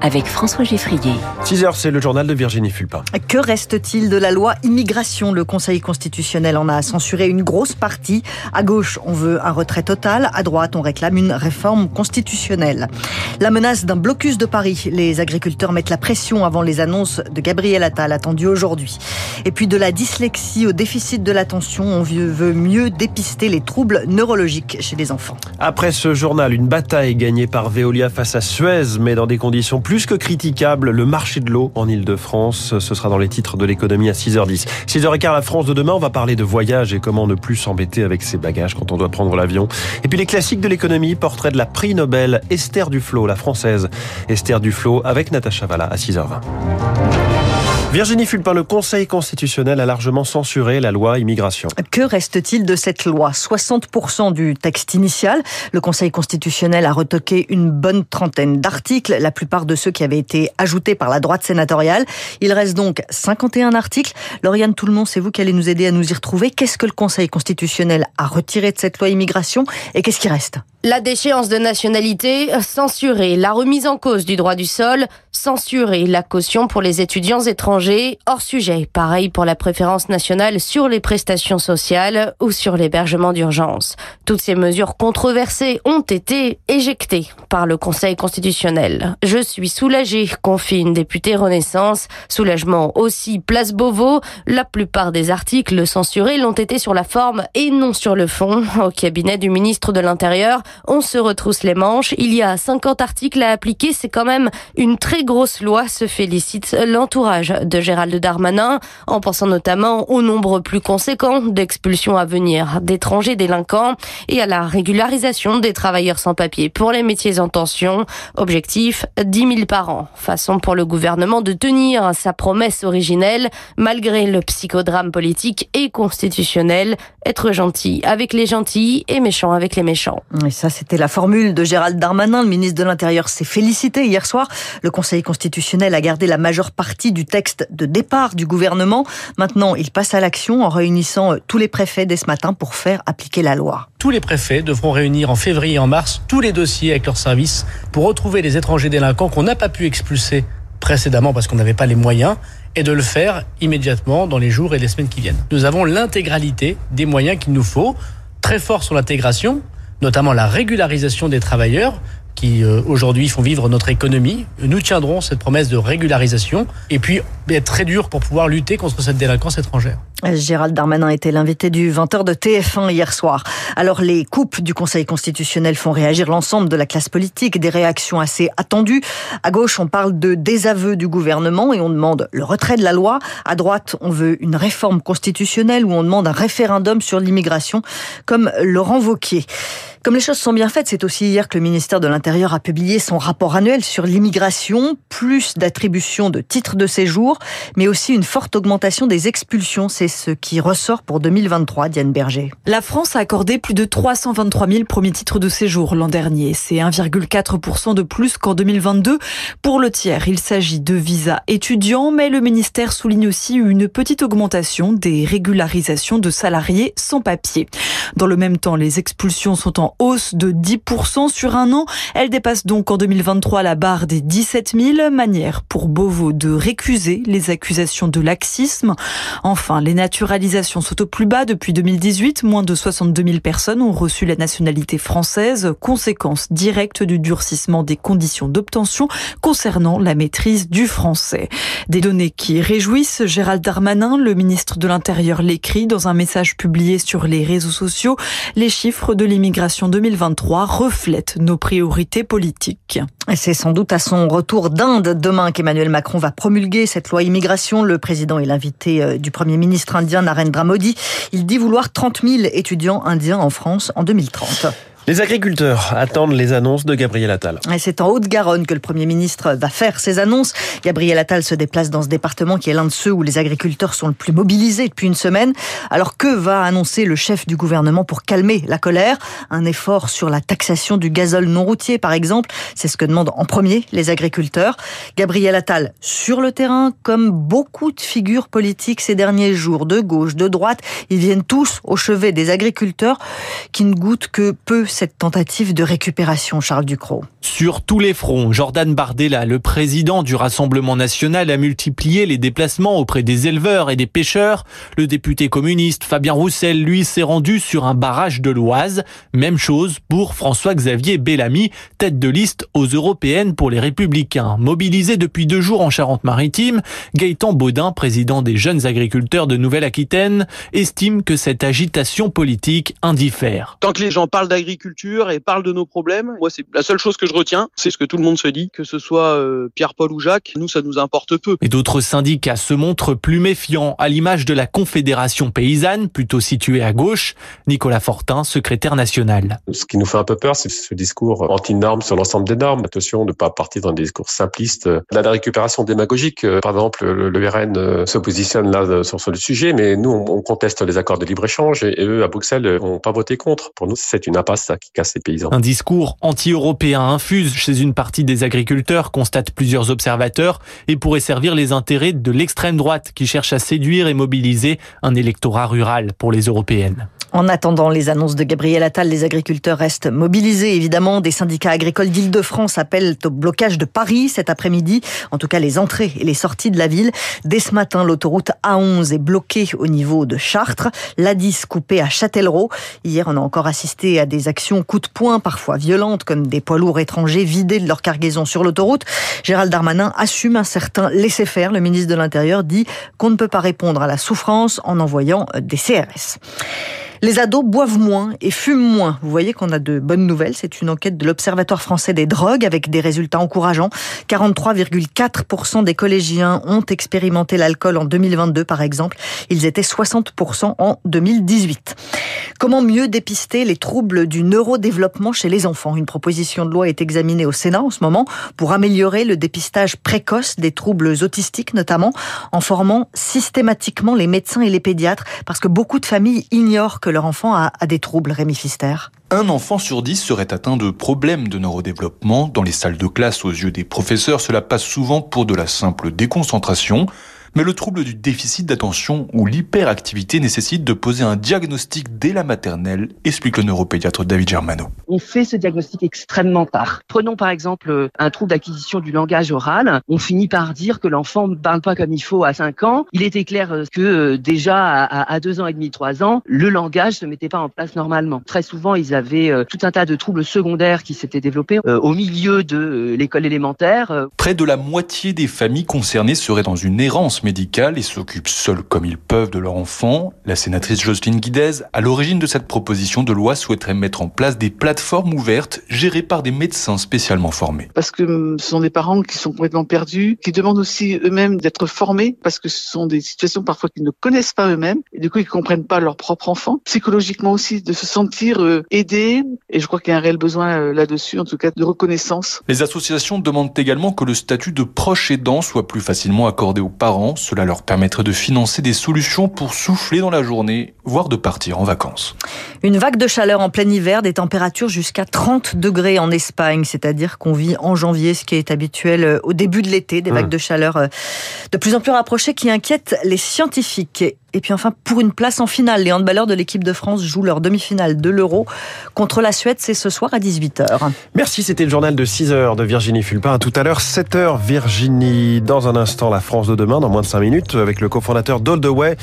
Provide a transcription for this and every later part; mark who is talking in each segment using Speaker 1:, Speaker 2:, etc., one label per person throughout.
Speaker 1: avec François Geffrier.
Speaker 2: 6h, c'est le journal de Virginie Fulpin.
Speaker 3: Que reste-t-il de la loi immigration? Le Conseil constitutionnel en a censuré une grosse partie. À gauche, on veut un retrait total. À droite, on réclame une réforme constitutionnelle. La menace d'un blocus de Paris. Les agriculteurs mettent la pression avant les annonces de Gabriel Attal attendues aujourd'hui. Et puis de la dyslexie au déficit de l'attention, on veut mieux dépister les troubles neurologiques chez les enfants.
Speaker 2: Après ce journal, une bataille gagnée par Veolia face à Suez, mais dans des conditions plus que critiquables. Le marché de l'eau en Ile-de-France, ce sera dans les titres de l'économie à 6h10. 6h15, la France de demain, on va parler de voyage et comment ne plus s'embêter avec ses bagages quand on doit prendre l'avion. Et puis les classiques de l'économie, portrait de la prix Nobel Esther Duflo, la française. Esther Duflo avec Natacha Valla à 6h20. Virginie Fulpin, le Conseil constitutionnel a largement censuré la loi immigration.
Speaker 3: Que reste-t-il de cette loi? 60% du texte initial. Le Conseil constitutionnel a retoqué une bonne trentaine d'articles, la plupart de ceux qui avaient été ajoutés par la droite sénatoriale. Il reste donc 51 articles. Lauriane Tout-le-Monde, c'est vous qui allez nous aider à nous y retrouver. Qu'est-ce que le Conseil constitutionnel a retiré de cette loi immigration et qu'est-ce qui reste?
Speaker 4: La déchéance de nationalité, censurée. La remise en cause du droit du sol, censurée. La caution pour les étudiants étrangers hors sujet. Pareil pour la préférence nationale sur les prestations sociales ou sur l'hébergement d'urgence. Toutes ces mesures controversées ont été éjectées par le Conseil constitutionnel. Je suis soulagée, confie une députée Renaissance. Soulagement aussi place Beauvau. La plupart des articles censurés l'ont été sur la forme et non sur le fond. Au cabinet du ministre de l'Intérieur, on se retrousse les manches. Il y a 50 articles à appliquer. C'est quand même une très grosse loi, se félicite l'entourage de Gérald Darmanin, en pensant notamment au nombre plus conséquent d'expulsions à venir d'étrangers délinquants et à la régularisation des travailleurs sans papier pour les métiers en tension. Objectif 10 000 par an. Façon pour le gouvernement de tenir sa promesse originelle malgré le psychodrame politique et constitutionnel. Être gentil avec les gentils et méchant avec les méchants.
Speaker 3: Ça, c'était la formule de Gérald Darmanin. Le ministre de l'Intérieur s'est félicité hier soir. Le Conseil constitutionnel a gardé la majeure partie du texte de départ du gouvernement. Maintenant, il passe à l'action en réunissant euh, tous les préfets dès ce matin pour faire appliquer la loi.
Speaker 5: Tous les préfets devront réunir en février et en mars tous les dossiers avec leurs services pour retrouver les étrangers délinquants qu'on n'a pas pu expulser précédemment parce qu'on n'avait pas les moyens et de le faire immédiatement dans les jours et les semaines qui viennent. Nous avons l'intégralité des moyens qu'il nous faut, très fort sur l'intégration, notamment la régularisation des travailleurs, qui euh, aujourd'hui font vivre notre économie. Nous tiendrons cette promesse de régularisation et puis être très dur pour pouvoir lutter contre cette délinquance étrangère.
Speaker 3: Gérald Darmanin était l'invité du 20h de TF1 hier soir. Alors les coupes du Conseil constitutionnel font réagir l'ensemble de la classe politique, des réactions assez attendues. À gauche, on parle de désaveu du gouvernement et on demande le retrait de la loi. À droite, on veut une réforme constitutionnelle où on demande un référendum sur l'immigration, comme Laurent Vauquier. Comme les choses sont bien faites, c'est aussi hier que le ministère de l'Intérieur a publié son rapport annuel sur l'immigration, plus d'attribution de titres de séjour, mais aussi une forte augmentation des expulsions. C'est ce qui ressort pour 2023, Diane Berger.
Speaker 6: La France a accordé plus de 323 000 premiers titres de séjour l'an dernier. C'est 1,4% de plus qu'en 2022. Pour le tiers, il s'agit de visas étudiants, mais le ministère souligne aussi une petite augmentation des régularisations de salariés sans papier. Dans le même temps, les expulsions sont en hausse de 10% sur un an. Elle dépasse donc en 2023 la barre des 17 000. Manière pour Beauvau de récuser les accusations de laxisme. Enfin, les naturalisations sont au plus bas depuis 2018. Moins de 62 000 personnes ont reçu la nationalité française. Conséquence directe du durcissement des conditions d'obtention concernant la maîtrise du français. Des données qui réjouissent Gérald Darmanin, le ministre de l'Intérieur l'écrit dans un message publié sur les réseaux sociaux. Les chiffres de l'immigration 2023 reflète nos priorités politiques.
Speaker 3: C'est sans doute à son retour d'Inde demain qu'Emmanuel Macron va promulguer cette loi immigration. Le président est l'invité euh, du Premier ministre indien Narendra Modi. Il dit vouloir 30 000 étudiants indiens en France en 2030.
Speaker 2: Les agriculteurs attendent les annonces de Gabriel Attal.
Speaker 3: C'est en Haute-Garonne que le Premier ministre va faire ses annonces. Gabriel Attal se déplace dans ce département qui est l'un de ceux où les agriculteurs sont le plus mobilisés depuis une semaine. Alors que va annoncer le chef du gouvernement pour calmer la colère? Un effort sur la taxation du gazole non routier, par exemple. C'est ce que demandent en premier les agriculteurs. Gabriel Attal sur le terrain, comme beaucoup de figures politiques ces derniers jours, de gauche, de droite, ils viennent tous au chevet des agriculteurs qui ne goûtent que peu cette tentative de récupération, Charles Ducrot
Speaker 7: Sur tous les fronts, Jordan Bardella, le président du Rassemblement national, a multiplié les déplacements auprès des éleveurs et des pêcheurs. Le député communiste Fabien Roussel, lui, s'est rendu sur un barrage de l'Oise. Même chose pour François-Xavier Bellamy, tête de liste aux européennes pour les Républicains. Mobilisé depuis deux jours en Charente-Maritime, Gaëtan Baudin, président des jeunes agriculteurs de Nouvelle-Aquitaine, estime que cette agitation politique indiffère.
Speaker 8: Tant que les gens parlent d'agriculture et parlent de nos problèmes, moi c'est la seule chose que je retiens, c'est ce que tout le monde se dit, que ce soit euh, Pierre-Paul ou Jacques, nous ça nous importe peu.
Speaker 7: Et d'autres syndicats se montrent plus méfiants, à l'image de la Confédération paysanne, plutôt située à gauche, Nicolas Fortin, secrétaire national.
Speaker 9: Ce qui nous fait un peu peur, c'est ce discours anti-normes sur l'ensemble des normes. Attention de ne pas partir dans des discours simplistes. Là, la récupération démagogique, euh, par exemple, le, RN euh, se positionne là sur, sur le sujet, mais nous, on, conteste les accords de libre-échange et, eux, à Bruxelles, n'ont pas voté contre. Pour nous, c'est une impasse
Speaker 7: Un discours anti-européen infuse chez une partie des agriculteurs, constatent plusieurs observateurs, et pourrait servir les intérêts de l'extrême droite qui cherche à séduire et mobiliser un électorat rural pour les européennes.
Speaker 3: En attendant les annonces de Gabriel Attal, les agriculteurs restent mobilisés. Évidemment, des syndicats agricoles d'Île-de-France appellent au blocage de Paris cet après-midi. En tout cas, les entrées et les sorties de la ville. Dès ce matin, l'autoroute A11 est bloquée au niveau de Chartres. L'A10 coupée à Châtellerault. Hier, on a encore assisté à des actions coup de poing, parfois violentes, comme des poids lourds étrangers vidés de leur cargaison sur l'autoroute. Gérald Darmanin assume un certain laisser-faire. Le ministre de l'Intérieur dit qu'on ne peut pas répondre à la souffrance en envoyant des CRS. Les ados boivent moins et fument moins. Vous voyez qu'on a de bonnes nouvelles. C'est une enquête de l'Observatoire français des drogues avec des résultats encourageants. 43,4% des collégiens ont expérimenté l'alcool en 2022, par exemple. Ils étaient 60% en 2018. Comment mieux dépister les troubles du neurodéveloppement chez les enfants? Une proposition de loi est examinée au Sénat en ce moment pour améliorer le dépistage précoce des troubles autistiques, notamment en formant systématiquement les médecins et les pédiatres, parce que beaucoup de familles ignorent que leur enfant a, des troubles, Rémi Fister?
Speaker 10: Un enfant sur dix serait atteint de problèmes de neurodéveloppement. Dans les salles de classe, aux yeux des professeurs, cela passe souvent pour de la simple déconcentration. Mais le trouble du déficit d'attention ou l'hyperactivité nécessite de poser un diagnostic dès la maternelle, explique le neuropédiatre David Germano.
Speaker 11: On fait ce diagnostic extrêmement tard. Prenons par exemple un trouble d'acquisition du langage oral. On finit par dire que l'enfant ne parle pas comme il faut à 5 ans. Il était clair que euh, déjà à 2 ans et demi, 3 ans, le langage se mettait pas en place normalement. Très souvent, ils avaient euh, tout un tas de troubles secondaires qui s'étaient développés euh, au milieu de l'école élémentaire.
Speaker 10: Près de la moitié des familles concernées seraient dans une errance médicale et s'occupent seuls comme ils peuvent de leur enfant. La sénatrice Jocelyne Guidez, à l'origine de cette proposition de loi, souhaiterait mettre en place des plateformes ouvertes gérées par des médecins spécialement formés.
Speaker 12: Parce que hum, ce sont des parents qui sont complètement perdus, qui demandent aussi eux-mêmes d'être formés, parce que ce sont des situations parfois qu'ils ne connaissent pas eux-mêmes, et du coup ils comprennent pas leur propre enfant. Psychologiquement aussi, de se sentir euh, aidés, et je crois qu'il y a un réel besoin euh, là-dessus, en tout cas de reconnaissance.
Speaker 10: Les associations demandent également que le statut de proche aidant soit plus facilement accordé aux parents cela leur permettrait de financer des solutions pour souffler dans la journée, voire de partir en vacances.
Speaker 3: Une vague de chaleur en plein hiver, des températures jusqu'à 30 degrés en Espagne, c'est-à-dire qu'on vit en janvier, ce qui est habituel euh, au début de l'été, des vagues mmh. de chaleur euh, de plus en plus rapprochées qui inquiètent les scientifiques. Et puis enfin, pour une place en finale, les handballeurs de l'équipe de France jouent leur demi-finale de l'Euro contre la Suède. C'est ce soir à 18h.
Speaker 2: Merci, c'était le journal de 6h de Virginie Fulpin. À tout à l'heure, 7h Virginie. Dans un instant, la France de demain, dans moins de 5 minutes, avec le cofondateur d'Oldaway.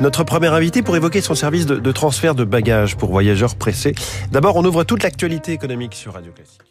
Speaker 2: Notre premier invité pour évoquer son service de, de transfert de bagages pour voyageurs pressés. D'abord, on ouvre toute l'actualité économique sur Radio Classique.